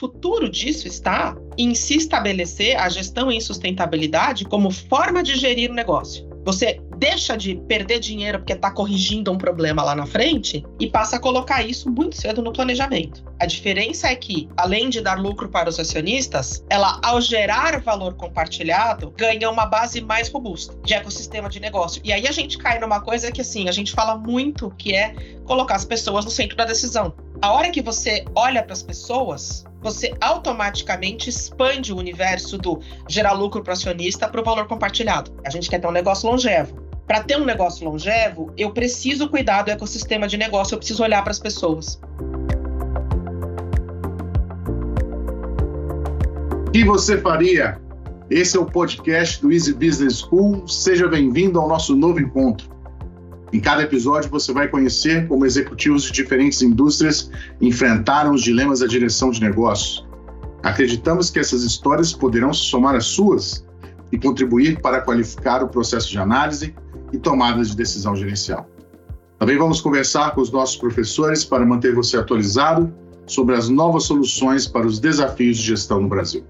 futuro disso está em se estabelecer a gestão em sustentabilidade como forma de gerir o negócio. Você deixa de perder dinheiro porque está corrigindo um problema lá na frente e passa a colocar isso muito cedo no planejamento. A diferença é que, além de dar lucro para os acionistas, ela, ao gerar valor compartilhado, ganha uma base mais robusta de ecossistema de negócio. E aí a gente cai numa coisa que, assim, a gente fala muito que é colocar as pessoas no centro da decisão. A hora que você olha para as pessoas, você automaticamente expande o universo do gerar lucro para acionista para o valor compartilhado. A gente quer ter um negócio longevo. Para ter um negócio longevo, eu preciso cuidar do ecossistema de negócio, eu preciso olhar para as pessoas. O que você faria? Esse é o podcast do Easy Business School. Seja bem-vindo ao nosso novo encontro. Em cada episódio, você vai conhecer como executivos de diferentes indústrias enfrentaram os dilemas da direção de negócios. Acreditamos que essas histórias poderão se somar às suas e contribuir para qualificar o processo de análise e tomada de decisão gerencial. Também vamos conversar com os nossos professores para manter você atualizado sobre as novas soluções para os desafios de gestão no Brasil.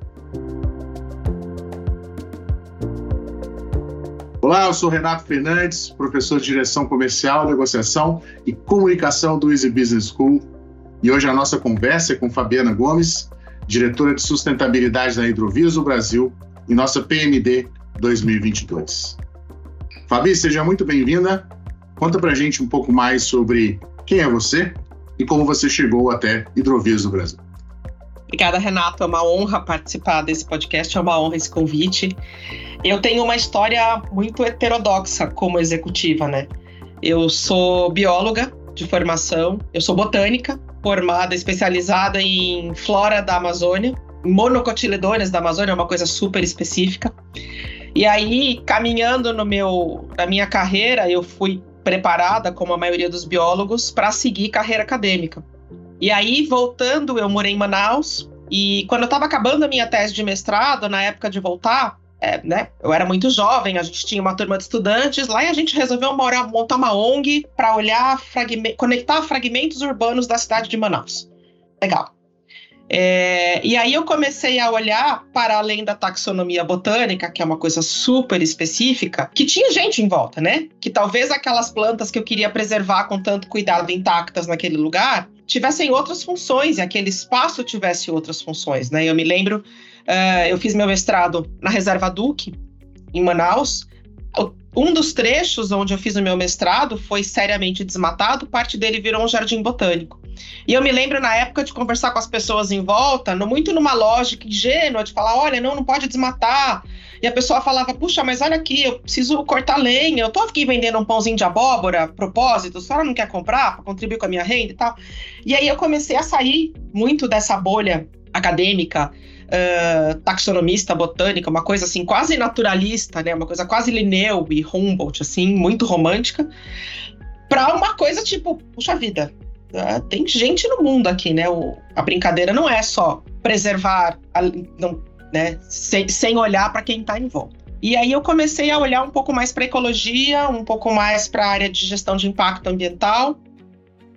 Olá, eu sou Renato Fernandes, professor de Direção Comercial, Negociação e Comunicação do Easy Business School. E hoje a nossa conversa é com Fabiana Gomes, diretora de Sustentabilidade da Hidrovias Brasil e nossa PMD 2022. Fabi, seja muito bem-vinda. Conta pra gente um pouco mais sobre quem é você e como você chegou até Hidrovias do Brasil. Obrigada, Renato. É uma honra participar desse podcast, é uma honra esse convite. Eu tenho uma história muito heterodoxa como executiva, né? Eu sou bióloga de formação, eu sou botânica, formada, especializada em flora da Amazônia, monocotiledôneas da Amazônia, é uma coisa super específica. E aí, caminhando no meu, na minha carreira, eu fui preparada, como a maioria dos biólogos, para seguir carreira acadêmica. E aí, voltando, eu morei em Manaus. E quando eu estava acabando a minha tese de mestrado, na época de voltar, é, né, eu era muito jovem, a gente tinha uma turma de estudantes lá e a gente resolveu morar, montar uma ONG para olhar, fragme conectar fragmentos urbanos da cidade de Manaus. Legal. É, e aí eu comecei a olhar para além da taxonomia botânica, que é uma coisa super específica, que tinha gente em volta, né? Que talvez aquelas plantas que eu queria preservar com tanto cuidado intactas naquele lugar tivessem outras funções e aquele espaço tivesse outras funções, né? Eu me lembro, uh, eu fiz meu mestrado na Reserva Duque, em Manaus, um dos trechos onde eu fiz o meu mestrado foi seriamente desmatado, parte dele virou um jardim botânico. E eu me lembro na época de conversar com as pessoas em volta, no, muito numa lógica ingênua, de falar: olha, não, não pode desmatar. E a pessoa falava: puxa, mas olha aqui, eu preciso cortar lenha, eu tô aqui vendendo um pãozinho de abóbora, propósito, a senhora não quer comprar para contribuir com a minha renda e tal. E aí eu comecei a sair muito dessa bolha acadêmica taxonomista botânica, uma coisa assim quase naturalista, né? Uma coisa quase Linneu e Humboldt, assim, muito romântica, para uma coisa tipo, puxa vida, uh, tem gente no mundo aqui, né? O, a brincadeira não é só preservar, a, não, né? Sem, sem olhar para quem está em volta. E aí eu comecei a olhar um pouco mais para ecologia, um pouco mais para a área de gestão de impacto ambiental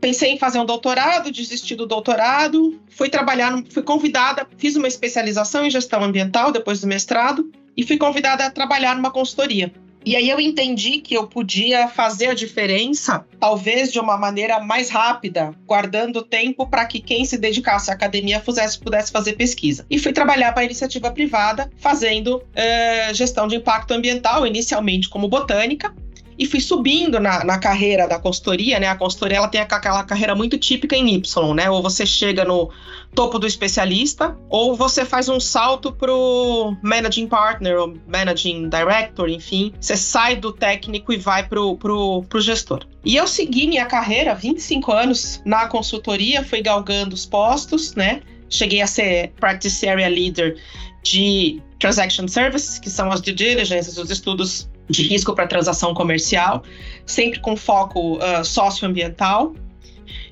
pensei em fazer um doutorado, desisti do doutorado, fui trabalhar, fui convidada, fiz uma especialização em gestão ambiental depois do mestrado e fui convidada a trabalhar numa consultoria. E aí eu entendi que eu podia fazer a diferença, talvez de uma maneira mais rápida, guardando tempo para que quem se dedicasse à academia pudesse, pudesse fazer pesquisa. E fui trabalhar para a iniciativa privada, fazendo uh, gestão de impacto ambiental, inicialmente como botânica, e fui subindo na, na carreira da consultoria, né? A consultoria ela tem aquela carreira muito típica em Y, né? Ou você chega no topo do especialista, ou você faz um salto pro managing partner ou managing director, enfim. Você sai do técnico e vai pro, pro, pro gestor. E eu segui minha carreira, 25 anos na consultoria, fui galgando os postos, né? Cheguei a ser Practice Area Leader de Transaction Services, que são as due diligence, os estudos de risco para transação comercial, sempre com foco uh, socioambiental.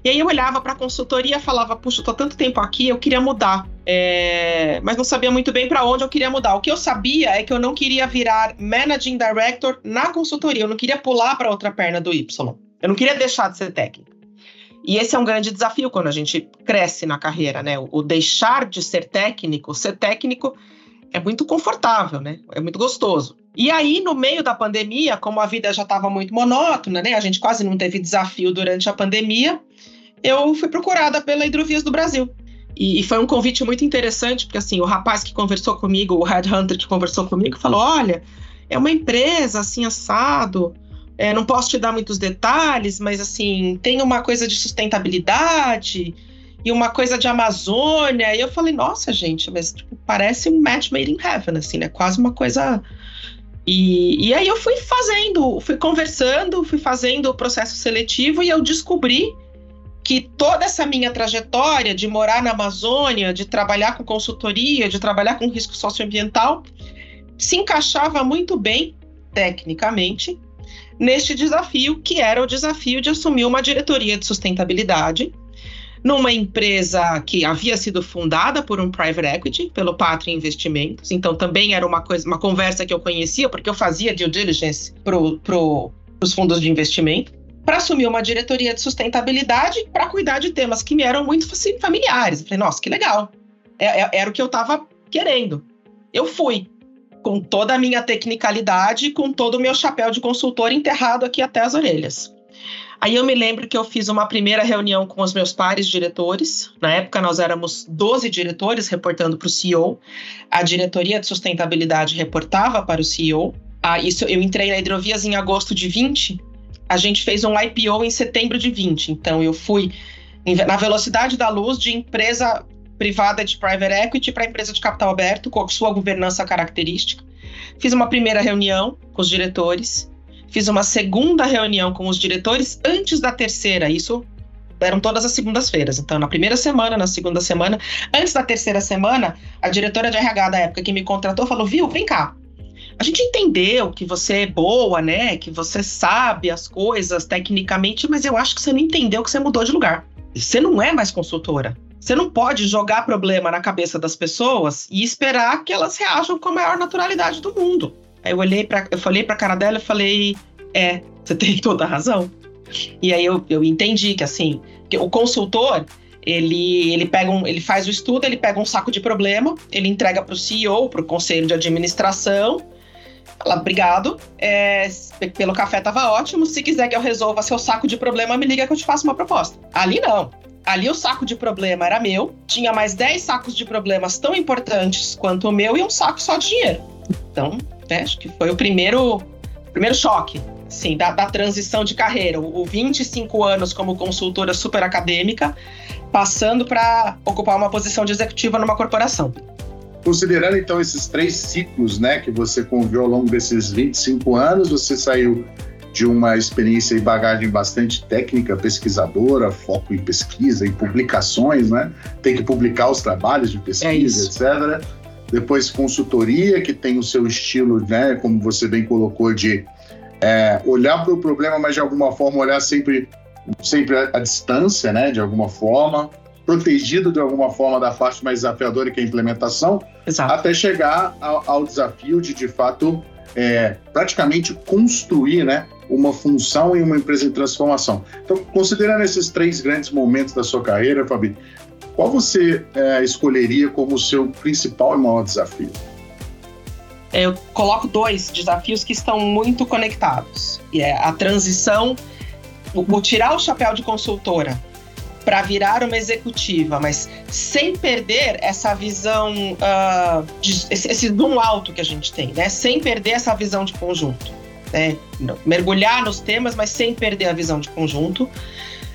E aí eu olhava para a consultoria e falava, puxa, estou tanto tempo aqui, eu queria mudar. É... mas não sabia muito bem para onde eu queria mudar. O que eu sabia é que eu não queria virar Managing Director na consultoria, eu não queria pular para outra perna do Y. Eu não queria deixar de ser técnico. E esse é um grande desafio quando a gente cresce na carreira, né? O deixar de ser técnico, ser técnico é muito confortável, né? É muito gostoso. E aí, no meio da pandemia, como a vida já estava muito monótona, né? A gente quase não teve desafio durante a pandemia, eu fui procurada pela Hidrovias do Brasil. E, foi um convite muito interessante, porque assim, o rapaz que conversou comigo, o headhunter que conversou comigo, falou: olha, é uma empresa assim, assado. É, não posso te dar muitos detalhes, mas assim, tem uma coisa de sustentabilidade e uma coisa de Amazônia. E eu falei, nossa, gente, mas tipo, parece um match made in heaven, assim, né? Quase uma coisa. E, e aí eu fui fazendo, fui conversando, fui fazendo o processo seletivo e eu descobri que toda essa minha trajetória de morar na Amazônia, de trabalhar com consultoria, de trabalhar com risco socioambiental, se encaixava muito bem, tecnicamente, neste desafio, que era o desafio de assumir uma diretoria de sustentabilidade numa empresa que havia sido fundada por um private equity, pelo Pátria Investimentos. Então também era uma coisa, uma conversa que eu conhecia, porque eu fazia due diligence para pro, os fundos de investimento, para assumir uma diretoria de sustentabilidade para cuidar de temas que me eram muito familiares. Eu falei, nossa, que legal. É, é, era o que eu estava querendo. Eu fui com toda a minha tecnicalidade, com todo o meu chapéu de consultor enterrado aqui até as orelhas. Aí eu me lembro que eu fiz uma primeira reunião com os meus pares diretores. Na época nós éramos 12 diretores reportando para o CEO. A diretoria de sustentabilidade reportava para o CEO. Ah, isso eu entrei na Hidrovias em agosto de 20. A gente fez um IPO em setembro de 20. Então eu fui na velocidade da luz de empresa privada de private equity para empresa de capital aberto, com a sua governança característica. Fiz uma primeira reunião com os diretores, fiz uma segunda reunião com os diretores antes da terceira, isso eram todas as segundas-feiras. Então, na primeira semana, na segunda semana, antes da terceira semana, a diretora de RH da época que me contratou falou: Viu, vem cá. A gente entendeu que você é boa, né? Que você sabe as coisas tecnicamente, mas eu acho que você não entendeu que você mudou de lugar. Você não é mais consultora. Você não pode jogar problema na cabeça das pessoas e esperar que elas reajam com a maior naturalidade do mundo. Aí eu olhei para, eu falei para a cara dela e falei: "É, você tem toda a razão". E aí eu, eu entendi que assim, que o consultor ele, ele pega um, ele faz o estudo, ele pega um saco de problema, ele entrega para o CEO, para o conselho de administração. Fala, obrigado. É, pelo café tava ótimo. Se quiser que eu resolva seu saco de problema, me liga que eu te faço uma proposta. Ali não. Ali o saco de problema era meu, tinha mais 10 sacos de problemas tão importantes quanto o meu e um saco só de dinheiro. Então, né, acho que foi o primeiro, primeiro choque, sim, da, da transição de carreira. O, o 25 anos como consultora super acadêmica, passando para ocupar uma posição de executiva numa corporação. Considerando então esses três ciclos né, que você conviveu ao longo desses 25 anos, você saiu de uma experiência e bagagem bastante técnica, pesquisadora, foco em pesquisa, em publicações, né? Tem que publicar os trabalhos de pesquisa, é etc. Depois consultoria, que tem o seu estilo, né? Como você bem colocou, de é, olhar para o problema, mas de alguma forma olhar sempre, sempre à distância, né? De alguma forma, protegido de alguma forma da parte mais desafiadora que é a implementação, Exato. até chegar ao, ao desafio de, de fato, é, praticamente construir né, uma função em uma empresa em transformação. Então, considerando esses três grandes momentos da sua carreira, Fabi, qual você é, escolheria como seu principal e maior desafio? Eu coloco dois desafios que estão muito conectados. E é a transição, o, tirar o chapéu de consultora para virar uma executiva, mas sem perder essa visão, uh, de, esse zoom alto que a gente tem, né? Sem perder essa visão de conjunto. Né? Mergulhar nos temas, mas sem perder a visão de conjunto.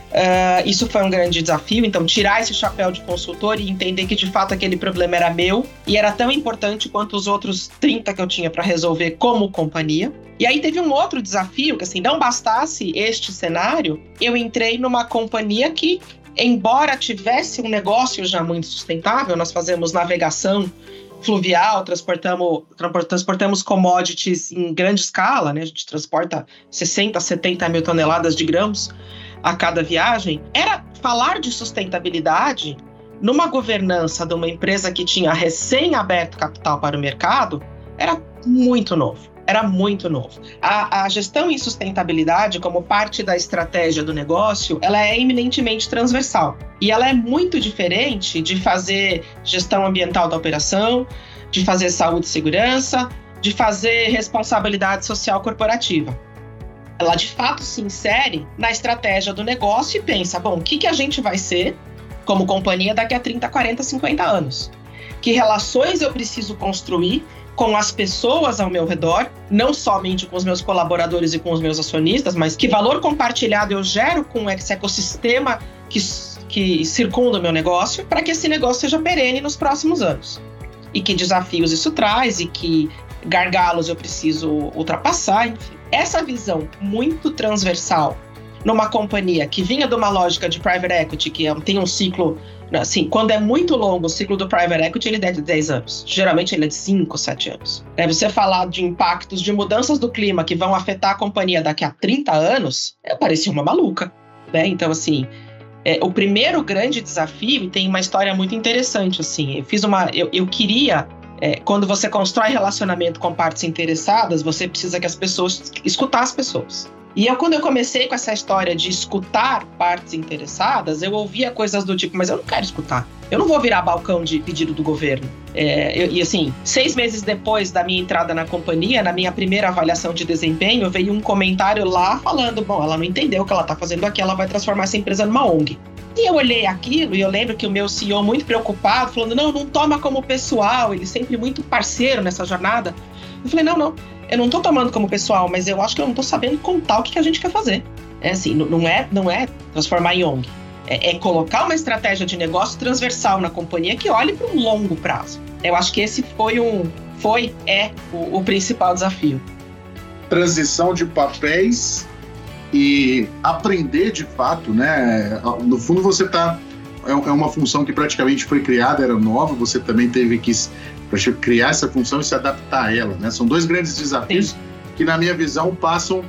Uh, isso foi um grande desafio, então tirar esse chapéu de consultor e entender que de fato aquele problema era meu e era tão importante quanto os outros 30 que eu tinha para resolver como companhia. E aí teve um outro desafio, que assim, não bastasse este cenário, eu entrei numa companhia que, embora tivesse um negócio já muito sustentável, nós fazemos navegação fluvial, transportamos, transportamos commodities em grande escala, né? A gente transporta 60, 70 mil toneladas de grãos a cada viagem, era falar de sustentabilidade numa governança de uma empresa que tinha recém aberto capital para o mercado, era muito novo. Era muito novo. A, a, gestão em sustentabilidade, como parte da estratégia do negócio, ela é eminentemente transversal. E ela é muito diferente de fazer gestão ambiental da operação, de fazer saúde e segurança, de fazer responsabilidade social corporativa. Ela de fato se insere na estratégia do negócio e pensa: bom, o que, que a gente vai ser como companhia daqui a 30, 40, 50 anos? Que relações eu preciso construir com as pessoas ao meu redor, não somente com os meus colaboradores e com os meus acionistas, mas que valor compartilhado eu gero com esse ecossistema que, que circunda o meu negócio para que esse negócio seja perene nos próximos anos. E que desafios isso traz e que gargalos eu preciso ultrapassar, enfim. Essa visão muito transversal numa companhia que vinha de uma lógica de private equity, que é tem um ciclo, assim, quando é muito longo, o ciclo do private equity ele é de 10 anos. Geralmente ele é de 5, 7 anos. É você falar de impactos de mudanças do clima que vão afetar a companhia daqui a 30 anos, é, parecia uma maluca. Né? Então, assim, é, o primeiro grande desafio, e tem uma história muito interessante, assim, eu fiz uma. Eu, eu queria é, quando você constrói relacionamento com partes interessadas, você precisa que as pessoas escutar as pessoas. E eu, quando eu comecei com essa história de escutar partes interessadas, eu ouvia coisas do tipo, mas eu não quero escutar. Eu não vou virar balcão de pedido do governo. É, eu, e assim, seis meses depois da minha entrada na companhia, na minha primeira avaliação de desempenho, veio um comentário lá falando: bom, ela não entendeu o que ela está fazendo aqui, ela vai transformar essa empresa numa ONG. E eu olhei aquilo e eu lembro que o meu CEO, muito preocupado, falando: não, não toma como pessoal, ele sempre muito parceiro nessa jornada. Eu falei: não, não, eu não tô tomando como pessoal, mas eu acho que eu não tô sabendo contar o que, que a gente quer fazer. É assim, não é, não é transformar em ONG. É, é colocar uma estratégia de negócio transversal na companhia que olhe para um longo prazo. Eu acho que esse foi um, foi, é o, o principal desafio. Transição de papéis e aprender de fato, né? No fundo, você está é, é uma função que praticamente foi criada, era nova, você também teve que criar essa função e se adaptar a ela, né? São dois grandes desafios Sim. que, na minha visão, passam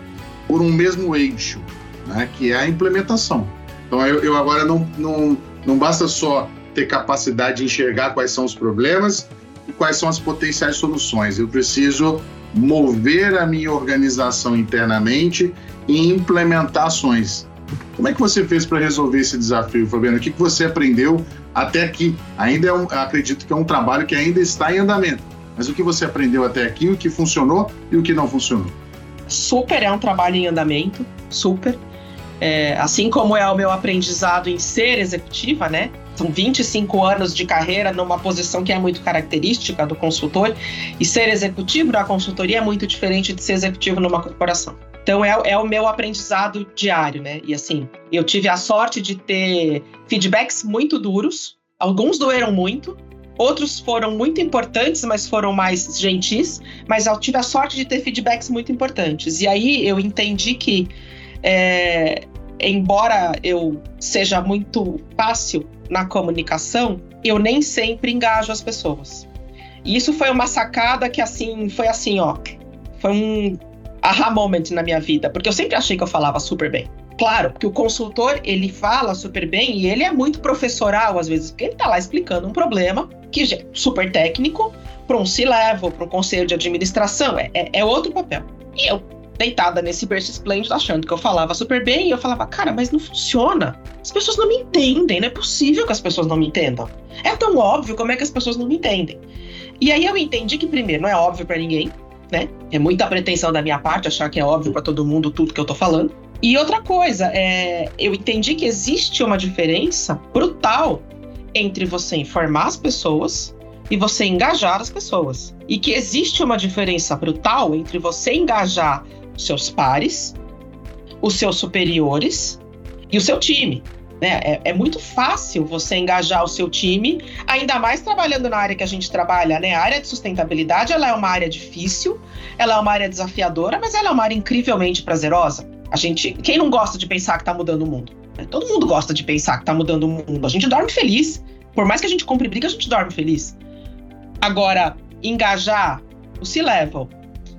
por um mesmo eixo, né? Que é a implementação. Então, eu, eu agora não, não, não basta só ter capacidade de enxergar quais são os problemas e quais são as potenciais soluções. Eu preciso mover a minha organização internamente e implementar ações. Como é que você fez para resolver esse desafio, Fabiano? O que, que você aprendeu até aqui? Ainda é um, acredito que é um trabalho que ainda está em andamento. Mas o que você aprendeu até aqui, o que funcionou e o que não funcionou? Super é um trabalho em andamento, super. É, assim como é o meu aprendizado em ser executiva, né? São 25 anos de carreira numa posição que é muito característica do consultor, e ser executivo na consultoria é muito diferente de ser executivo numa corporação. Então é, é, o meu aprendizado diário, né? E assim, eu tive a sorte de ter feedbacks muito duros, alguns doeram muito, outros foram muito importantes, mas foram mais gentis, mas eu tive a sorte de ter feedbacks muito importantes. E aí eu entendi que, é, embora eu seja muito fácil na comunicação, eu nem sempre engajo as pessoas. E isso foi uma sacada que assim, foi assim, ó, foi um aha moment na minha vida, porque eu sempre achei que eu falava super bem. Claro, que o consultor, ele fala super bem e ele é muito professoral às vezes, porque ele tá lá explicando um problema que é super técnico para um C-level, para um conselho de administração, é, é, é, outro papel. E eu, deitada nesse berço esplêndido, achando que eu falava super bem, e eu falava, cara, mas não funciona. As pessoas não me entendem, não é possível que as pessoas não me entendam. É tão óbvio como é que as pessoas não me entendem. E aí eu entendi que, primeiro, não é óbvio para ninguém, né? É muita pretensão da minha parte achar que é óbvio para todo mundo tudo que eu tô falando. E outra coisa, é, eu entendi que existe uma diferença brutal entre você informar as pessoas e você engajar as pessoas. E que existe uma diferença brutal entre você engajar seus pares, os seus superiores e o seu time. Né? É, é, muito fácil você engajar o seu time, ainda mais trabalhando na área que a gente trabalha, né? A área de sustentabilidade ela é uma área difícil, ela é uma área desafiadora, mas ela é uma área incrivelmente prazerosa. A gente, quem não gosta de pensar que está mudando o mundo? Todo mundo gosta de pensar que está mudando o mundo. A gente dorme feliz. Por mais que a gente compre briga, a gente dorme feliz. Agora, engajar o C-level,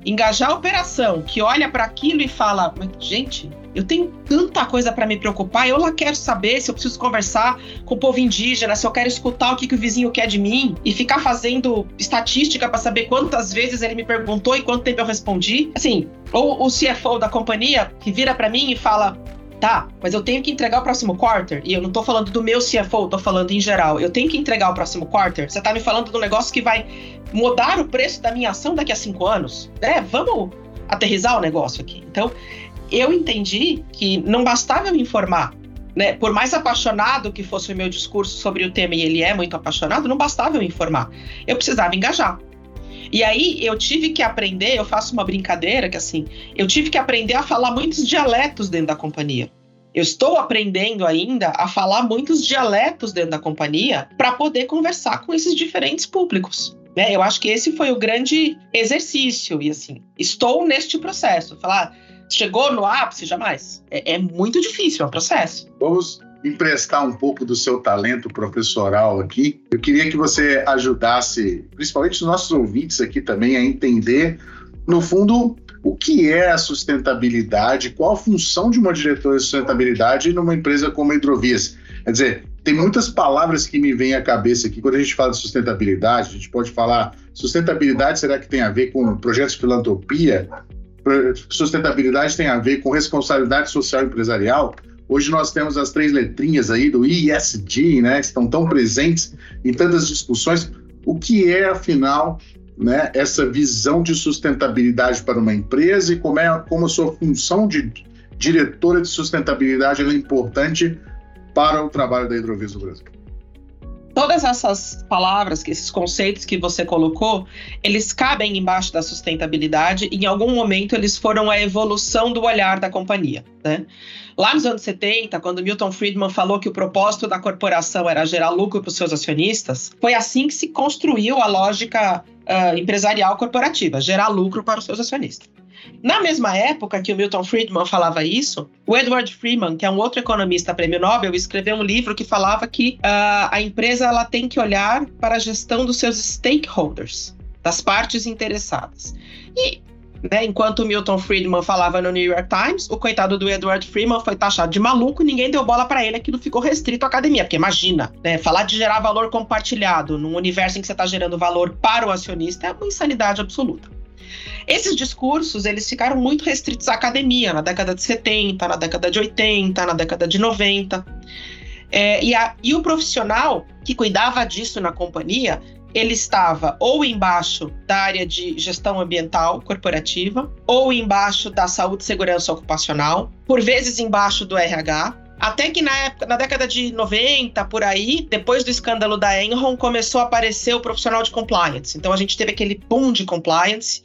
engajar a operação, que olha para aquilo e fala: gente, eu tenho tanta coisa para me preocupar, eu lá quero saber se eu preciso conversar com o povo indígena, se eu quero escutar o que, que o vizinho quer de mim e ficar fazendo estatística para saber quantas vezes ele me perguntou e quanto tempo eu respondi. Assim, ou o CFO da companhia que vira para mim e fala: Tá, mas eu tenho que entregar o próximo quarter. E eu não tô falando do meu CFO, tô falando em geral. Eu tenho que entregar o próximo quarter. Você tá me falando do negócio que vai mudar o preço da minha ação daqui a cinco anos? É, vamos aterrizar o negócio aqui. Então, eu entendi que não bastava eu me informar. Né? Por mais apaixonado que fosse o meu discurso sobre o tema, e ele é muito apaixonado, não bastava eu me informar. Eu precisava engajar. E aí eu tive que aprender, eu faço uma brincadeira que assim, eu tive que aprender a falar muitos dialetos dentro da companhia. Eu estou aprendendo ainda a falar muitos dialetos dentro da companhia para poder conversar com esses diferentes públicos. Né? Eu acho que esse foi o grande exercício. E assim, estou neste processo. Falar, chegou no ápice? Jamais. É, é muito difícil, é um processo. Vamos emprestar um pouco do seu talento professoral aqui. Eu queria que você ajudasse, principalmente os nossos ouvintes aqui também, a entender, no fundo, o que é a sustentabilidade, qual a função de uma diretora de sustentabilidade numa empresa como a Hidrovias. Quer dizer, tem muitas palavras que me vêm à cabeça aqui quando a gente fala de sustentabilidade. A gente pode falar sustentabilidade, será que tem a ver com projetos de filantropia? Sustentabilidade tem a ver com responsabilidade social empresarial? Hoje nós temos as três letrinhas aí do ISD, né, que estão tão presentes em tantas discussões. O que é, afinal, né, essa visão de sustentabilidade para uma empresa e como, é, como a sua função de diretora de sustentabilidade é importante para o trabalho da Hidrovias Brasil? Todas essas palavras, esses conceitos que você colocou, eles cabem embaixo da sustentabilidade e em algum momento eles foram a evolução do olhar da companhia. Né? Lá nos anos 70, quando Milton Friedman falou que o propósito da corporação era gerar lucro para os seus acionistas, foi assim que se construiu a lógica uh, empresarial corporativa, gerar lucro para os seus acionistas. Na mesma época que o Milton Friedman falava isso, o Edward Freeman, que é um outro economista prêmio Nobel, escreveu um livro que falava que uh, a empresa ela tem que olhar para a gestão dos seus stakeholders, das partes interessadas. E né, enquanto o Milton Friedman falava no New York Times, o coitado do Edward Freeman foi taxado de maluco ninguém deu bola para ele, aquilo ficou restrito à academia. Porque imagina, né, falar de gerar valor compartilhado num universo em que você está gerando valor para o acionista é uma insanidade absoluta. Esses discursos, eles ficaram muito restritos à academia, na década de 70, na década de 80, na década de 90. É, e, a, e o profissional que cuidava disso na companhia, ele estava ou embaixo da área de gestão ambiental corporativa, ou embaixo da saúde e segurança ocupacional, por vezes embaixo do RH, até que na época, na década de 90, por aí, depois do escândalo da Enron, começou a aparecer o profissional de compliance. Então a gente teve aquele boom de compliance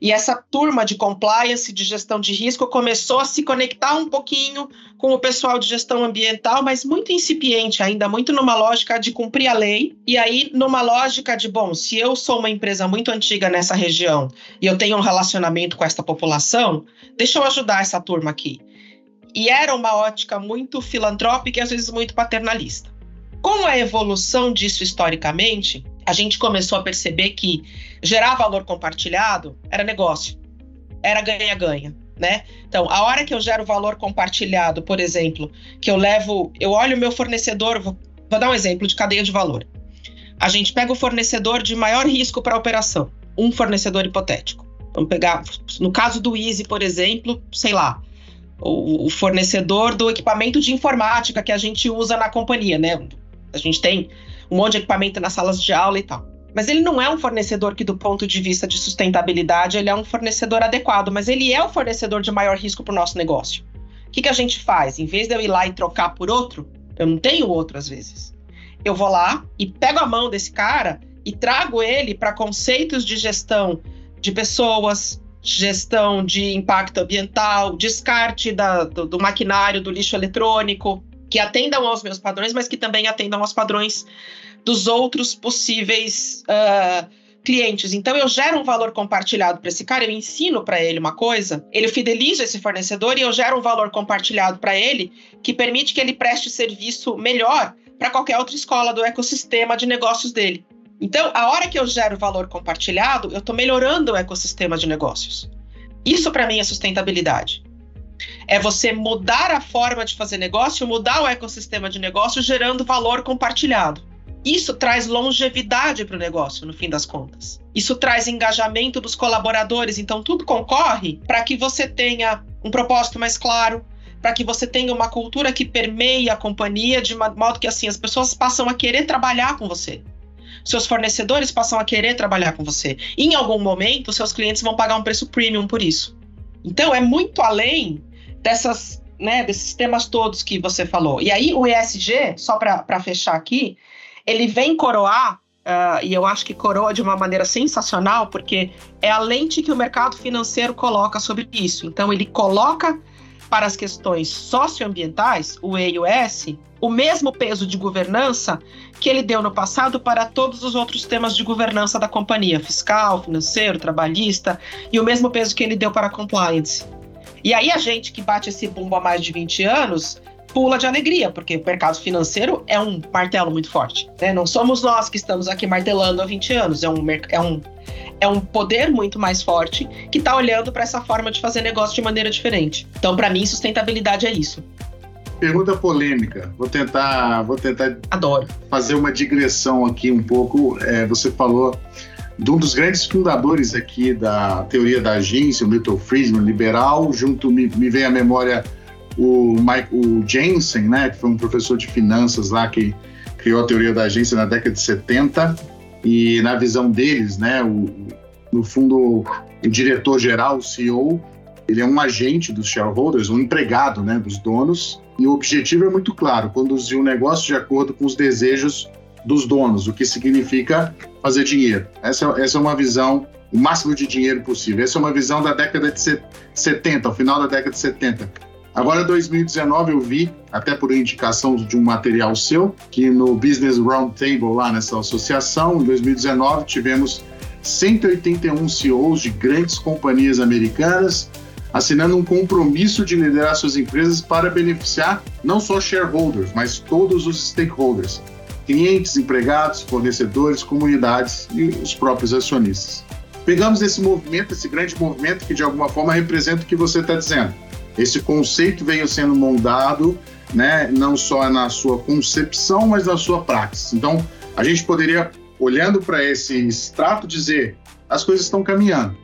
e essa turma de compliance, de gestão de risco, começou a se conectar um pouquinho com o pessoal de gestão ambiental, mas muito incipiente ainda, muito numa lógica de cumprir a lei. E aí, numa lógica de, bom, se eu sou uma empresa muito antiga nessa região e eu tenho um relacionamento com essa população, deixa eu ajudar essa turma aqui. E era uma ótica muito filantrópica e às vezes muito paternalista. Com a evolução disso historicamente, a gente começou a perceber que gerar valor compartilhado era negócio, era ganha-ganha. Né? Então, a hora que eu gero valor compartilhado, por exemplo, que eu levo, eu olho o meu fornecedor, vou, vou dar um exemplo de cadeia de valor. A gente pega o fornecedor de maior risco para a operação, um fornecedor hipotético. Vamos pegar, no caso do Easy, por exemplo, sei lá, o, o fornecedor do equipamento de informática que a gente usa na companhia, né? A gente tem um monte de equipamento nas salas de aula e tal. Mas ele não é um fornecedor que, do ponto de vista de sustentabilidade, ele é um fornecedor adequado, mas ele é o fornecedor de maior risco para o nosso negócio. O que, que a gente faz? Em vez de eu ir lá e trocar por outro, eu não tenho outro às vezes. Eu vou lá e pego a mão desse cara e trago ele para conceitos de gestão de pessoas, gestão de impacto ambiental, descarte da, do, do maquinário, do lixo eletrônico, que atendam aos meus padrões, mas que também atendam aos padrões dos outros possíveis uh, clientes. Então eu gero um valor compartilhado para esse cara, eu ensino para ele uma coisa, ele fideliza esse fornecedor e eu gero um valor compartilhado para ele que permite que ele preste serviço melhor para qualquer outra escola do ecossistema de negócios dele. Então, a hora que eu gero valor compartilhado, eu estou melhorando o ecossistema de negócios. Isso para mim é sustentabilidade. É você mudar a forma de fazer negócio, mudar o ecossistema de negócio, gerando valor compartilhado. Isso traz longevidade para o negócio, no fim das contas. Isso traz engajamento dos colaboradores. Então, tudo concorre para que você tenha um propósito mais claro, para que você tenha uma cultura que permeie a companhia de modo que assim as pessoas passam a querer trabalhar com você. Seus fornecedores passam a querer trabalhar com você. E, em algum momento, seus clientes vão pagar um preço premium por isso. Então, é muito além dessas, né, desses temas todos que você falou. E aí, o ESG, só para fechar aqui, ele vem coroar, uh, e eu acho que coroa de uma maneira sensacional, porque é a lente que o mercado financeiro coloca sobre isso. Então, ele coloca para as questões socioambientais, o E e o S, o mesmo peso de governança que ele deu no passado para todos os outros temas de governança da companhia, fiscal, financeiro, trabalhista, e o mesmo peso que ele deu para a compliance. E aí a gente que bate esse bumbo há mais de 20 anos pula de alegria, porque o mercado financeiro é um martelo muito forte. Né? Não somos nós que estamos aqui martelando há 20 anos, é um, é um, é um poder muito mais forte que está olhando para essa forma de fazer negócio de maneira diferente. Então, para mim, sustentabilidade é isso. Pergunta polêmica. Vou tentar, vou tentar Adoro. fazer uma digressão aqui um pouco. É, você falou de um dos grandes fundadores aqui da teoria da agência, o Milton Friedman, liberal, junto me, me vem à memória o, Mike, o Jensen, né, que foi um professor de finanças lá que criou a teoria da agência na década de 70 e na visão deles, né, o, no fundo o diretor-geral, o CEO, ele é um agente dos shareholders, um empregado, né, dos donos. E o objetivo é muito claro, conduzir o um negócio de acordo com os desejos dos donos, o que significa fazer dinheiro. Essa, essa é uma visão, o máximo de dinheiro possível. Essa é uma visão da década de 70, ao final da década de 70 Agora, 2019, eu vi, até por indicação de um material seu, que no Business Roundtable, lá nessa associação, em 2019, tivemos 181 CEOs de grandes companhias americanas assinando um compromisso de liderar suas empresas para beneficiar não só shareholders, mas todos os stakeholders, clientes, empregados, fornecedores, comunidades e os próprios acionistas. Pegamos esse movimento, esse grande movimento que de alguma forma representa o que você está dizendo esse conceito veio sendo moldado, né, não só na sua concepção, mas na sua prática. Então, a gente poderia, olhando para esse extrato, dizer as coisas estão caminhando.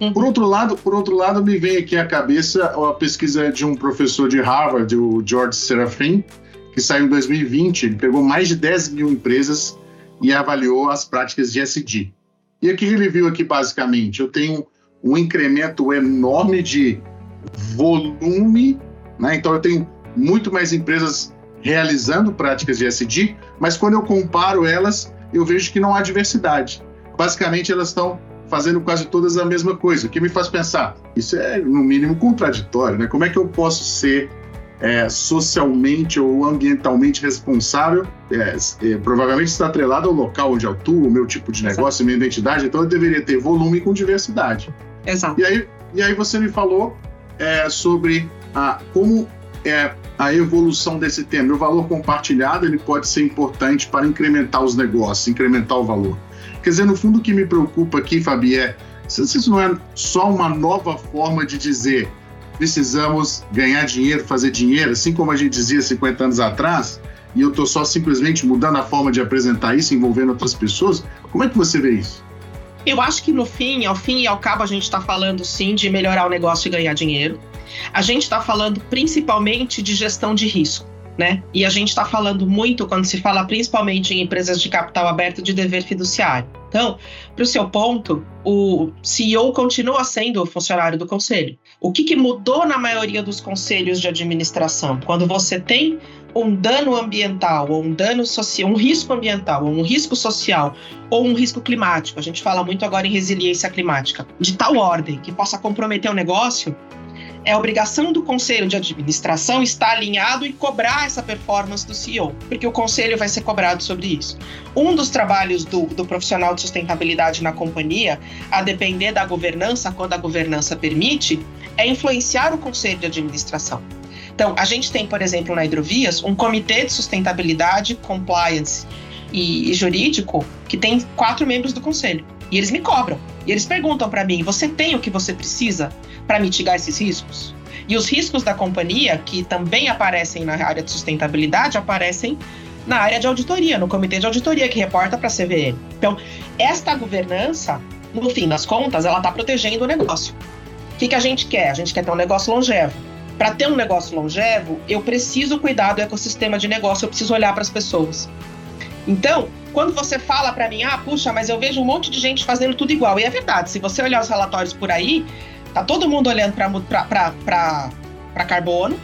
Uhum. Por outro lado, por outro lado, me vem aqui à cabeça a pesquisa de um professor de Harvard, o George Serafin, que saiu em 2020. Ele pegou mais de 10 mil empresas e avaliou as práticas de SD. E o que ele viu aqui basicamente? Eu tenho um incremento enorme de volume, né? Então eu tenho muito mais empresas realizando práticas de SD, mas quando eu comparo elas, eu vejo que não há diversidade. Basicamente, elas estão fazendo quase todas a mesma coisa, o que me faz pensar, isso é no mínimo contraditório, né? Como é que eu posso ser é, socialmente ou ambientalmente responsável? É, é, provavelmente está atrelado ao local onde eu atuo, o meu tipo de negócio, Exato. minha identidade, então eu deveria ter volume com diversidade. Exato. E aí, e aí você me falou é, sobre a, como é a evolução desse tema. O valor compartilhado ele pode ser importante para incrementar os negócios, incrementar o valor. Quer dizer, no fundo, o que me preocupa aqui, Fabi, é se isso não é só uma nova forma de dizer precisamos ganhar dinheiro, fazer dinheiro, assim como a gente dizia 50 anos atrás, e eu estou só simplesmente mudando a forma de apresentar isso, envolvendo outras pessoas. Como é que você vê isso? Eu acho que no fim, ao fim e ao cabo, a gente está falando sim de melhorar o negócio e ganhar dinheiro. A gente está falando principalmente de gestão de risco. Né? E a gente está falando muito, quando se fala principalmente em empresas de capital aberto, de dever fiduciário. Então, para o seu ponto, o CEO continua sendo funcionário do conselho. O que, que mudou na maioria dos conselhos de administração? Quando você tem um dano ambiental, ou um dano social, um risco ambiental, ou um risco social, ou um risco climático, a gente fala muito agora em resiliência climática, de tal ordem que possa comprometer o negócio, é obrigação do conselho de administração estar alinhado e cobrar essa performance do CEO, porque o conselho vai ser cobrado sobre isso. Um dos trabalhos do, do profissional de sustentabilidade na companhia, a depender da governança, quando a governança permite, é influenciar o conselho de administração. Então, a gente tem, por exemplo, na Hidrovias, um comitê de sustentabilidade compliance e, e jurídico que tem quatro membros do conselho. E eles me cobram. E eles perguntam para mim: você tem o que você precisa para mitigar esses riscos? E os riscos da companhia, que também aparecem na área de sustentabilidade, aparecem na área de auditoria, no comitê de auditoria que reporta para a CVM. Então, esta governança, no fim das contas, ela está protegendo o negócio. O que, que a gente quer? A gente quer ter um negócio longevo. Para ter um negócio longevo, eu preciso cuidar do ecossistema de negócio, eu preciso olhar para as pessoas. Então, quando você fala para mim, ah, puxa, mas eu vejo um monte de gente fazendo tudo igual, e é verdade, se você olhar os relatórios por aí, tá todo mundo olhando para carbono,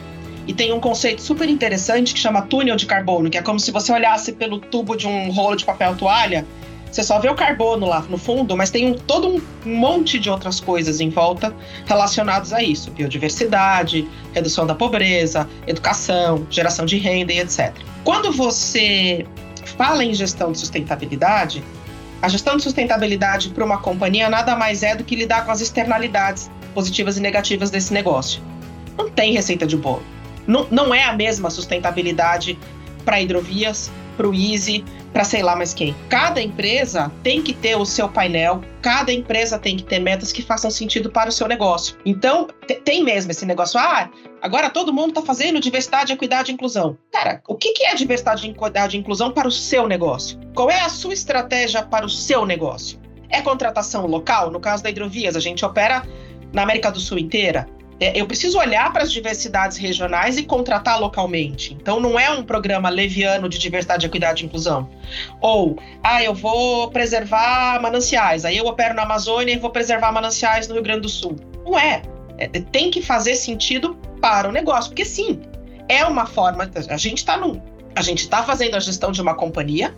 e tem um conceito super interessante que chama túnel de carbono, que é como se você olhasse pelo tubo de um rolo de papel toalha, você só vê o carbono lá no fundo, mas tem um, todo um monte de outras coisas em volta relacionadas a isso: biodiversidade, redução da pobreza, educação, geração de renda e etc. Quando você fala em gestão de sustentabilidade, a gestão de sustentabilidade para uma companhia nada mais é do que lidar com as externalidades positivas e negativas desse negócio. Não tem receita de bolo. Não, não é a mesma sustentabilidade para hidrovias, para o Easy, para sei lá mais quem. Cada empresa tem que ter o seu painel, cada empresa tem que ter metas que façam sentido para o seu negócio. Então, tem mesmo esse negócio, ah, agora todo mundo está fazendo diversidade, equidade e inclusão. Cara, o que é diversidade, equidade e inclusão para o seu negócio? Qual é a sua estratégia para o seu negócio? É contratação local? No caso da Hidrovias, a gente opera na América do Sul inteira. É, eu preciso olhar para as diversidades regionais e contratar localmente. Então, não é um programa leviano de diversidade, equidade e inclusão. Ou, ah, eu vou preservar mananciais, aí eu opero na Amazônia e vou preservar mananciais no Rio Grande do Sul. Não é. é tem que fazer sentido para o negócio, porque sim, é uma forma. A gente está a gente está fazendo a gestão de uma companhia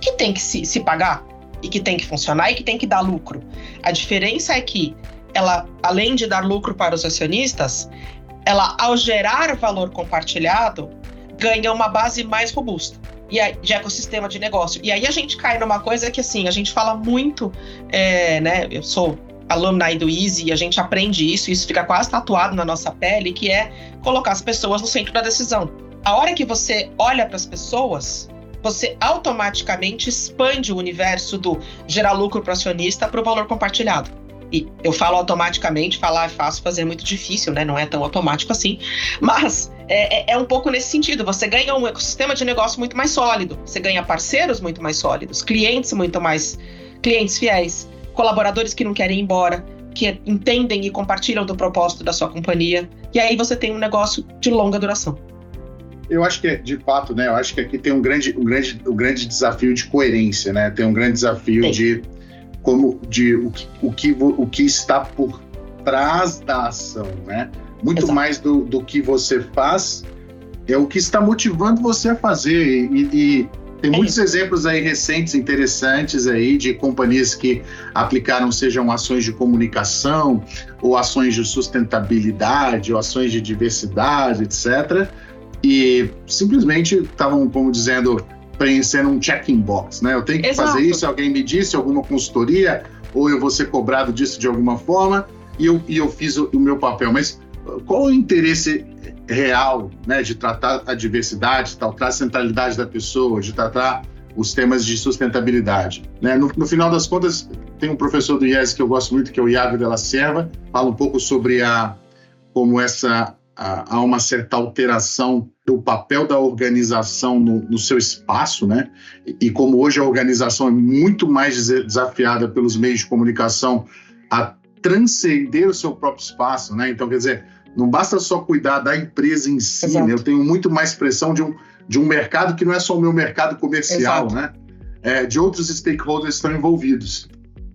que tem que se, se pagar e que tem que funcionar e que tem que dar lucro. A diferença é que ela, além de dar lucro para os acionistas, ela, ao gerar valor compartilhado, ganha uma base mais robusta e aí, de ecossistema de negócio. E aí a gente cai numa coisa que, assim, a gente fala muito, é, né? Eu sou alumni do Easy e a gente aprende isso, isso fica quase tatuado na nossa pele, que é colocar as pessoas no centro da decisão. A hora que você olha para as pessoas, você automaticamente expande o universo do gerar lucro para acionista para o valor compartilhado. E eu falo automaticamente, falar é fácil, fazer é muito difícil, né? Não é tão automático assim. Mas é, é, é, um pouco nesse sentido. Você ganha um ecossistema de negócio muito mais sólido. Você ganha parceiros muito mais sólidos, clientes muito mais. clientes fiéis, colaboradores que não querem ir embora, que entendem e compartilham do propósito da sua companhia. E aí você tem um negócio de longa duração. Eu acho que, de fato, né? Eu acho que aqui tem um grande, um grande, um grande desafio de coerência, né? Tem um grande desafio de como de o que, o que, o que está por trás da ação, né? Muito Exato. mais do, do que você faz é o que está motivando você a fazer e, e tem é muitos isso. exemplos aí recentes, interessantes aí de companhias que aplicaram sejam ações de comunicação ou ações de sustentabilidade ou ações de diversidade, etc. E simplesmente estavam, como dizendo, preenchendo um check-in box, né? Eu tenho que Exato. fazer isso, alguém me disse, alguma consultoria, ou eu vou ser cobrado disso de alguma forma, e eu, e eu fiz o, o meu papel. Mas uh, qual o interesse real né, de tratar a diversidade, de tratar a centralidade da pessoa, de tratar os temas de sustentabilidade. Né? No, no, final das contas, tem um professor do IES que eu gosto muito, que é o Iago de la Serva, fala um pouco sobre a, como essa há uma certa alteração do papel da organização no, no, seu espaço, né? E como hoje a organização é muito mais desafiada pelos meios de comunicação a transcender o seu próprio espaço, né? Então, quer dizer, não basta só cuidar da empresa em si, né? Eu tenho muito mais pressão de um, de um mercado que não é só o meu mercado comercial, Exato. né? É, de outros stakeholders estão envolvidos.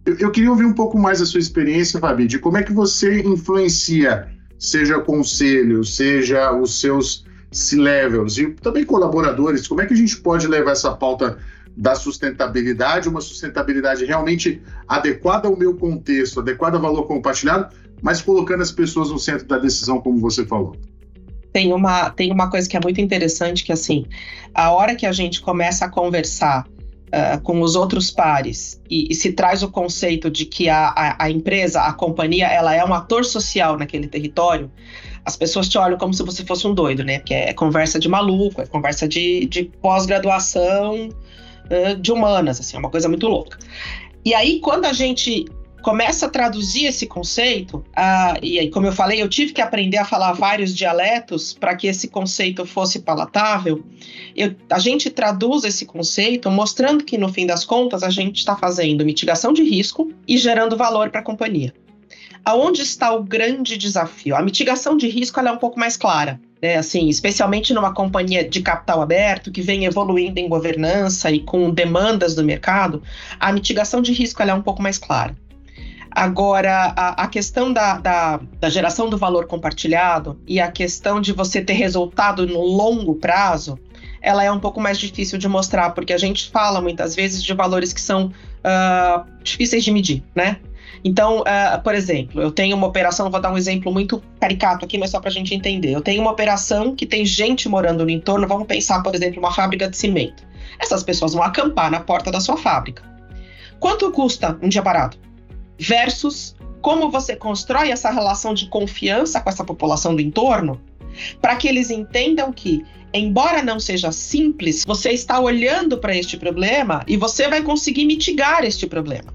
Eu, eu queria ouvir um pouco mais a sua experiência, Fabi, de como é que você influencia seja conselho, seja os seus C-levels e também colaboradores, como é que a gente pode levar essa pauta da sustentabilidade, uma sustentabilidade realmente adequada ao meu contexto, adequada ao valor compartilhado, mas colocando as pessoas no centro da decisão, como você falou. Tem uma, tem uma coisa que é muito interessante, que assim, a hora que a gente começa a conversar uh, com os outros pares e, e, se traz o conceito de que a, a, a, empresa, a companhia, ela é um ator social naquele território, as pessoas te olham como se você fosse um doido, né? Que é conversa de maluco, é conversa de, de pós-graduação uh, de humanas, assim, é uma coisa muito louca. E aí, quando a gente começa a traduzir esse conceito, uh, e aí, como eu falei, eu tive que aprender a falar vários dialetos para que esse conceito fosse palatável. Eu, a gente traduz esse conceito mostrando que, no fim das contas, a gente está fazendo mitigação de risco e gerando valor para a companhia. Aonde está o grande desafio? A mitigação de risco é um pouco mais clara. Né, assim, especialmente numa companhia de capital aberto que vem evoluindo em governança e com demandas do mercado, a mitigação de risco é um pouco mais clara. Agora, a, a questão da, da, da, geração do valor compartilhado e a questão de você ter resultado no longo prazo, ela é um pouco mais difícil de mostrar, porque a gente fala muitas vezes de valores que são uh, difíceis de medir, né? Então, uh, por exemplo, eu tenho uma operação, vou dar um exemplo muito caricato aqui, mas só para a gente entender. Eu tenho uma operação que tem gente morando no entorno, vamos pensar, por exemplo, uma fábrica de cimento. Essas pessoas vão acampar na porta da sua fábrica. Quanto custa um dia parado? Versus como você constrói essa relação de confiança com essa população do entorno, para que eles entendam que, embora não seja simples, você está olhando para este problema e você vai conseguir mitigar este problema.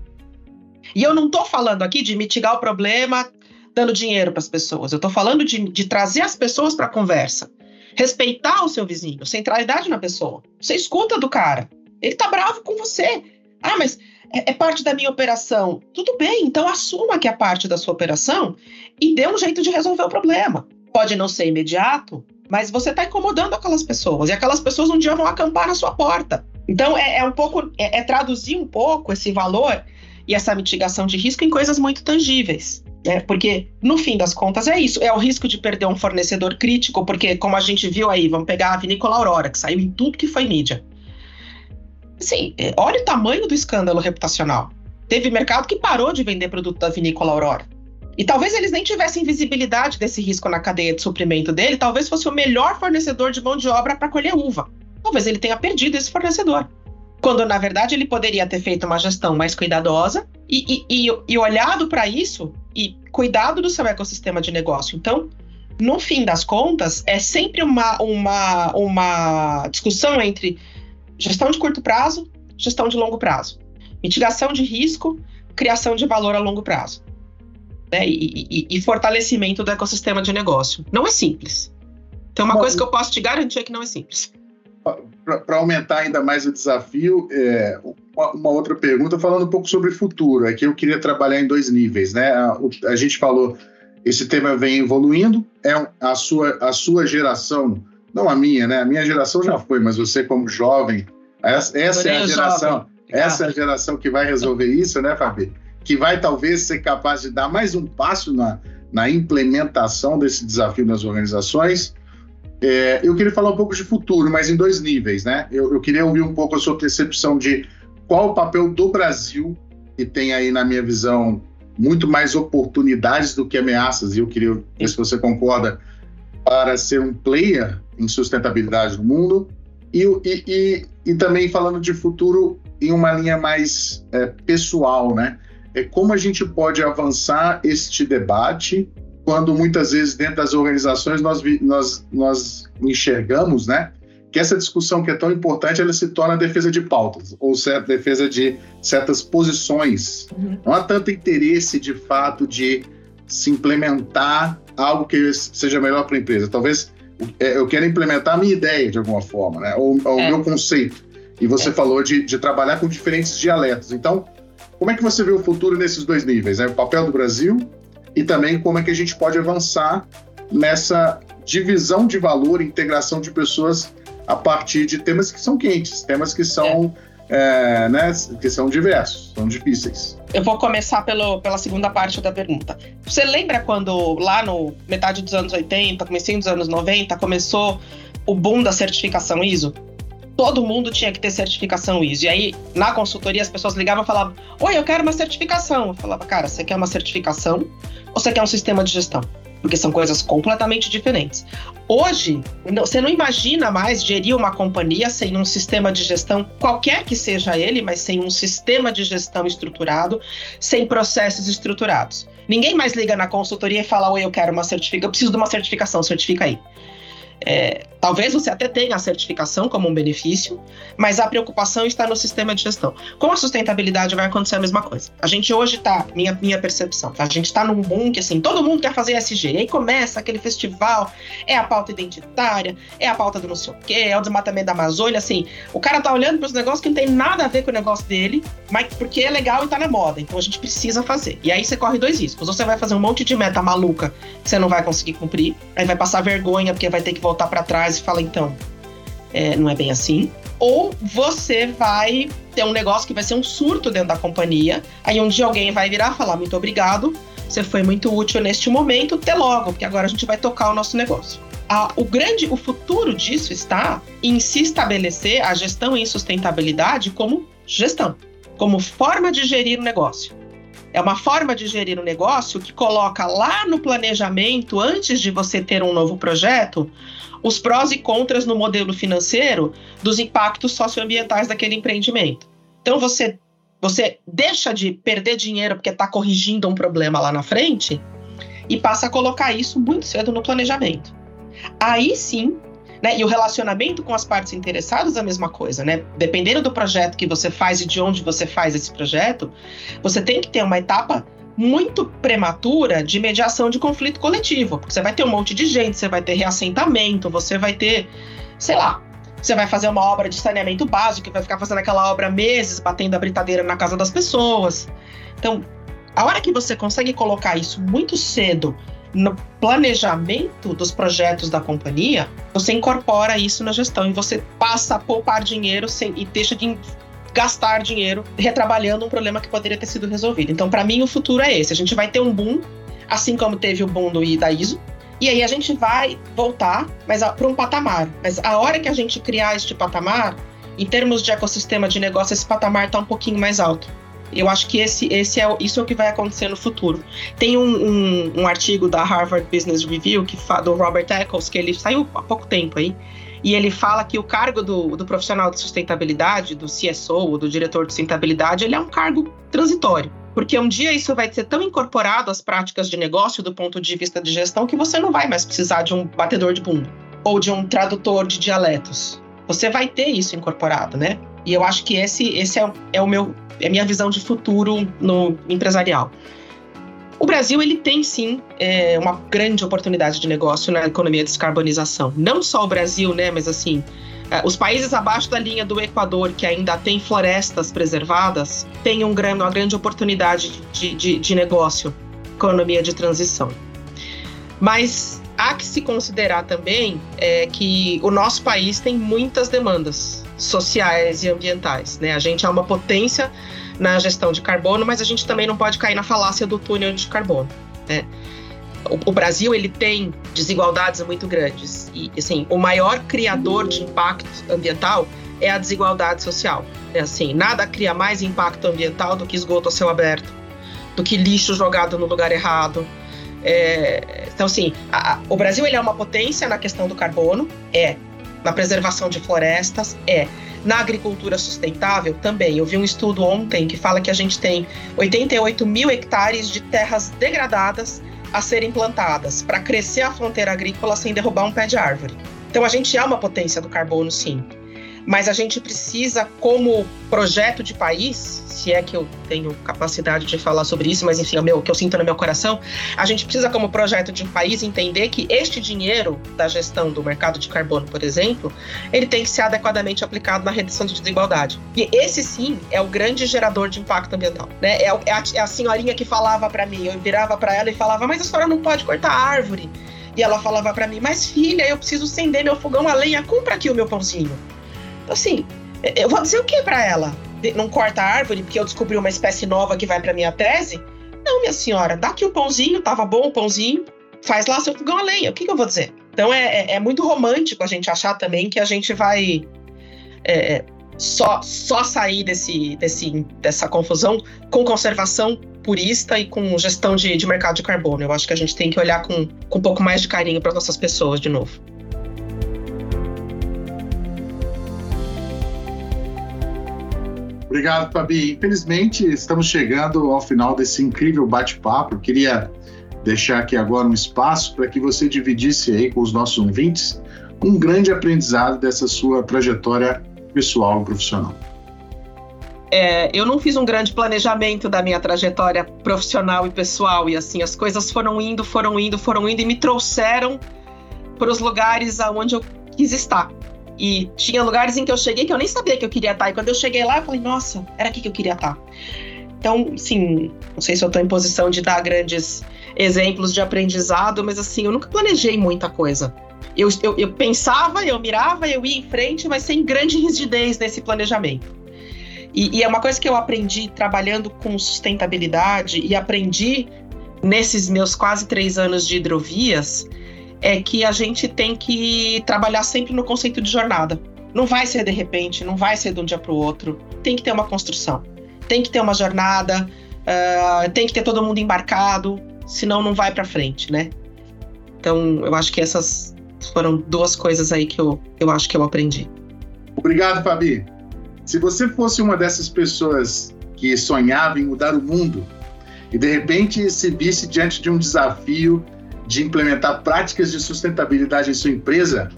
E eu não estou falando aqui de mitigar o problema dando dinheiro para as pessoas, eu estou falando de, de trazer as pessoas para a conversa, respeitar o seu vizinho, centralidade na pessoa. Você escuta do cara, ele está bravo com você. Ah, mas é, é, parte da minha operação. Tudo bem, então assuma que é parte da sua operação e dê um jeito de resolver o problema. Pode não ser imediato, mas você está incomodando aquelas pessoas e aquelas pessoas um dia vão acampar na sua porta. Então é, é um pouco, é, é, traduzir um pouco esse valor e essa mitigação de risco em coisas muito tangíveis. Né? Porque, no fim das contas, é isso. É o risco de perder um fornecedor crítico, porque, como a gente viu aí, vamos pegar a Vinícola Aurora, que saiu em tudo que foi mídia. Assim, é, olha o tamanho do escândalo reputacional. Teve mercado que parou de vender produto da vinícola Aurora. E talvez eles nem tivessem visibilidade desse risco na cadeia de suprimento dele, talvez fosse o melhor fornecedor de mão de obra para colher uva. Talvez ele tenha perdido esse fornecedor. Quando, na verdade, ele poderia ter feito uma gestão mais cuidadosa e, e, e, e olhado para isso e cuidado do seu ecossistema de negócio. Então, no fim das contas, é sempre uma, uma, uma discussão entre Gestão de curto prazo, gestão de longo prazo. Mitigação de risco, criação de valor a longo prazo. Né? E, e, e, fortalecimento do ecossistema de negócio. Não é simples. Então, uma Bom, coisa que eu posso te garantir é que não é simples. Para aumentar ainda mais o desafio, é, uma, uma, outra pergunta falando um pouco sobre o futuro. É que eu queria trabalhar em dois níveis. Né? A, a gente falou, esse tema vem evoluindo, é a sua, a sua geração não a minha, né? A minha geração já foi, mas você como jovem, essa, essa é a geração, essa é a geração que vai resolver isso, né, Fabi? Que vai talvez ser capaz de dar mais um passo na, na implementação desse desafio nas organizações. É, eu queria falar um pouco de futuro, mas em dois níveis, né? Eu, eu queria ouvir um pouco a sua percepção de qual o papel do Brasil, que tem aí, na minha visão, muito mais oportunidades do que ameaças, e eu queria ver se você concorda, para ser um player em sustentabilidade no mundo e, e, e, e também falando de futuro em uma linha mais é, pessoal, né? É como a gente pode avançar este debate quando muitas vezes dentro das organizações nós, nós, nós enxergamos, né? Que essa discussão que é tão importante, ela se torna defesa de pautas, ou certa defesa de certas posições. Uhum. Não há tanto interesse, de fato, de se implementar algo que seja melhor para a empresa. Talvez eu quero implementar a minha ideia de alguma forma, né? Ou, ou é. o meu conceito. E você é. falou de, de, trabalhar com diferentes dialetos. Então, como é que você vê o futuro nesses dois níveis? Né? O papel do Brasil e também como é que a gente pode avançar nessa divisão de valor, integração de pessoas a partir de temas que são quentes, temas que são é é, né, que são diversos, são difíceis. Eu vou começar pelo, pela segunda parte da pergunta. Você lembra quando lá no metade dos anos 80, comecinho dos anos 90, começou o boom da certificação ISO? Todo mundo tinha que ter certificação ISO. E aí, na consultoria, as pessoas ligavam e falavam: Oi, eu quero uma certificação. Eu falava, cara, você quer uma certificação ou você quer um sistema de gestão? Porque são coisas completamente diferentes. Hoje, você não imagina mais gerir uma companhia sem um sistema de gestão, qualquer que seja ele, mas sem um sistema de gestão estruturado, sem processos estruturados. Ninguém mais liga na consultoria e fala: Oi, eu quero uma certificação, eu preciso de uma certificação, certifica aí. É, Talvez você até tenha a certificação como um benefício, mas a preocupação está no sistema de gestão. Com a sustentabilidade vai acontecer a mesma coisa. A gente hoje está, minha, minha percepção, a gente está num boom que assim, todo mundo quer fazer SG. E aí começa aquele festival, é a pauta identitária, é a pauta do não sei o quê, é o desmatamento da Amazônia, assim. O cara tá olhando para os negócios que não tem nada a ver com o negócio dele, mas porque é legal e tá na moda. Então a gente precisa fazer. E aí você corre dois riscos. Você vai fazer um monte de meta maluca que você não vai conseguir cumprir, aí vai passar vergonha porque vai ter que voltar para trás e fala, então, é, não é bem assim. Ou você vai ter um negócio que vai ser um surto dentro da companhia, aí um dia alguém vai virar e falar, muito obrigado, você foi muito útil neste momento, até logo, porque agora a gente vai tocar o nosso negócio. O grande, o futuro disso está em se estabelecer a gestão em sustentabilidade como gestão, como forma de gerir o negócio. É uma forma de gerir o negócio que coloca lá no planejamento, antes de você ter um novo projeto, os prós e contras no modelo financeiro dos impactos socioambientais daquele empreendimento. Então você você deixa de perder dinheiro porque está corrigindo um problema lá na frente e passa a colocar isso muito cedo no planejamento. Aí sim, né, e o relacionamento com as partes interessadas é a mesma coisa, né? Dependendo do projeto que você faz e de onde você faz esse projeto, você tem que ter uma etapa muito prematura de mediação de conflito coletivo, porque você vai ter um monte de gente, você vai ter reassentamento, você vai ter, sei lá, você vai fazer uma obra de saneamento básico, vai ficar fazendo aquela obra meses, batendo a britadeira na casa das pessoas. Então, a hora que você consegue colocar isso muito cedo no planejamento dos projetos da companhia, você incorpora isso na gestão e você passa a poupar dinheiro sem, e deixa de gastar dinheiro retrabalhando um problema que poderia ter sido resolvido. Então, para mim, o futuro é esse. A gente vai ter um boom, assim como teve o boom do, da ISO, e aí a gente vai voltar mas para um patamar. Mas a hora que a gente criar este patamar, em termos de ecossistema de negócio, esse patamar está um pouquinho mais alto. Eu acho que esse, esse é, isso é o que vai acontecer no futuro. Tem um, um, um artigo da Harvard Business Review, que do Robert Eccles, que ele saiu há pouco tempo aí, e ele fala que o cargo do, do profissional de sustentabilidade, do CSO, ou do diretor de sustentabilidade, ele é um cargo transitório. Porque um dia isso vai ser tão incorporado às práticas de negócio do ponto de vista de gestão que você não vai mais precisar de um batedor de bumbo ou de um tradutor de dialetos. Você vai ter isso incorporado, né? E eu acho que esse, esse é, é o meu, é a minha visão de futuro no empresarial. O Brasil ele tem sim é, uma grande oportunidade de negócio na economia de descarbonização. Não só o Brasil, né, mas assim é, os países abaixo da linha do Equador que ainda têm florestas preservadas têm um uma grande oportunidade de, de, de negócio, economia de transição. Mas há que se considerar também é, que o nosso país tem muitas demandas sociais e ambientais. Né? A gente é uma potência na gestão de carbono, mas a gente também não pode cair na falácia do túnel de carbono. Né? O, o, Brasil ele tem desigualdades muito grandes e assim o maior criador de impacto ambiental é a desigualdade social. É assim, nada cria mais impacto ambiental do que esgoto a céu aberto, do que lixo jogado no lugar errado. É, então, assim, a, o Brasil ele é uma potência na questão do carbono, é na preservação de florestas, é na agricultura sustentável também. Eu vi um estudo ontem que fala que a gente tem 88 mil hectares de terras degradadas a serem plantadas para crescer a fronteira agrícola sem derrubar um pé de árvore. Então a gente é uma potência do carbono, sim mas a gente precisa, como projeto de país, se é que eu tenho capacidade de falar sobre isso, mas enfim, é o meu, que eu sinto no meu coração, a gente precisa, como projeto de país, entender que este dinheiro da gestão do mercado de carbono, por exemplo, ele tem que ser adequadamente aplicado na redução de desigualdade. E esse sim é o grande gerador de impacto ambiental. Né? É, a, é a senhorinha que falava para mim, eu virava para ela e falava, mas a senhora não pode cortar árvore. E ela falava para mim, mas filha, eu preciso acender meu fogão a lenha, compra aqui o meu pãozinho. Assim, eu vou dizer o que para ela? Não corta a árvore porque eu descobri uma espécie nova que vai para minha tese? Não, minha senhora, dá aqui o pãozinho, tava bom o pãozinho, faz lá seu fogão a lenha. O que, que eu vou dizer? Então é, é, é, muito romântico a gente achar também que a gente vai é, é, só, só sair desse, desse, dessa confusão com conservação purista e com gestão de, de mercado de carbono. Eu acho que a gente tem que olhar com, com um pouco mais de carinho para nossas pessoas de novo. Obrigado, Fabi. Infelizmente, estamos chegando ao final desse incrível bate-papo. Queria deixar aqui agora um espaço para que você dividisse aí com os nossos ouvintes um grande aprendizado dessa sua trajetória pessoal e profissional? É, eu não fiz um grande planejamento da minha trajetória profissional e pessoal, e assim, as coisas foram indo, foram indo, foram indo e me trouxeram para os lugares aonde eu quis estar. E tinha lugares em que eu cheguei que eu nem sabia que eu queria estar. E quando eu cheguei lá, eu falei, nossa, era aqui que eu queria estar. Então, sim, não sei se eu estou em posição de dar grandes exemplos de aprendizado, mas assim, eu nunca planejei muita coisa. Eu, eu, eu pensava, eu mirava, eu ia em frente, mas sem grande rigidez nesse planejamento. E, e, é uma coisa que eu aprendi trabalhando com sustentabilidade e aprendi nesses meus quase três anos de hidrovias é que a gente tem que trabalhar sempre no conceito de jornada. Não vai ser de repente, não vai ser de um dia para o outro. Tem que ter uma construção, tem que ter uma jornada, uh, tem que ter todo mundo embarcado, senão não vai para frente, né? Então, eu acho que essas foram duas coisas aí que eu, eu acho que eu aprendi. Obrigado, Fabi. Se você fosse uma dessas pessoas que sonhava em mudar o mundo e de repente se visse diante de um desafio de implementar práticas de sustentabilidade em sua empresa,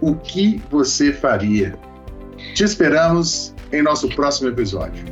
o que você faria? Te esperamos em nosso próximo episódio.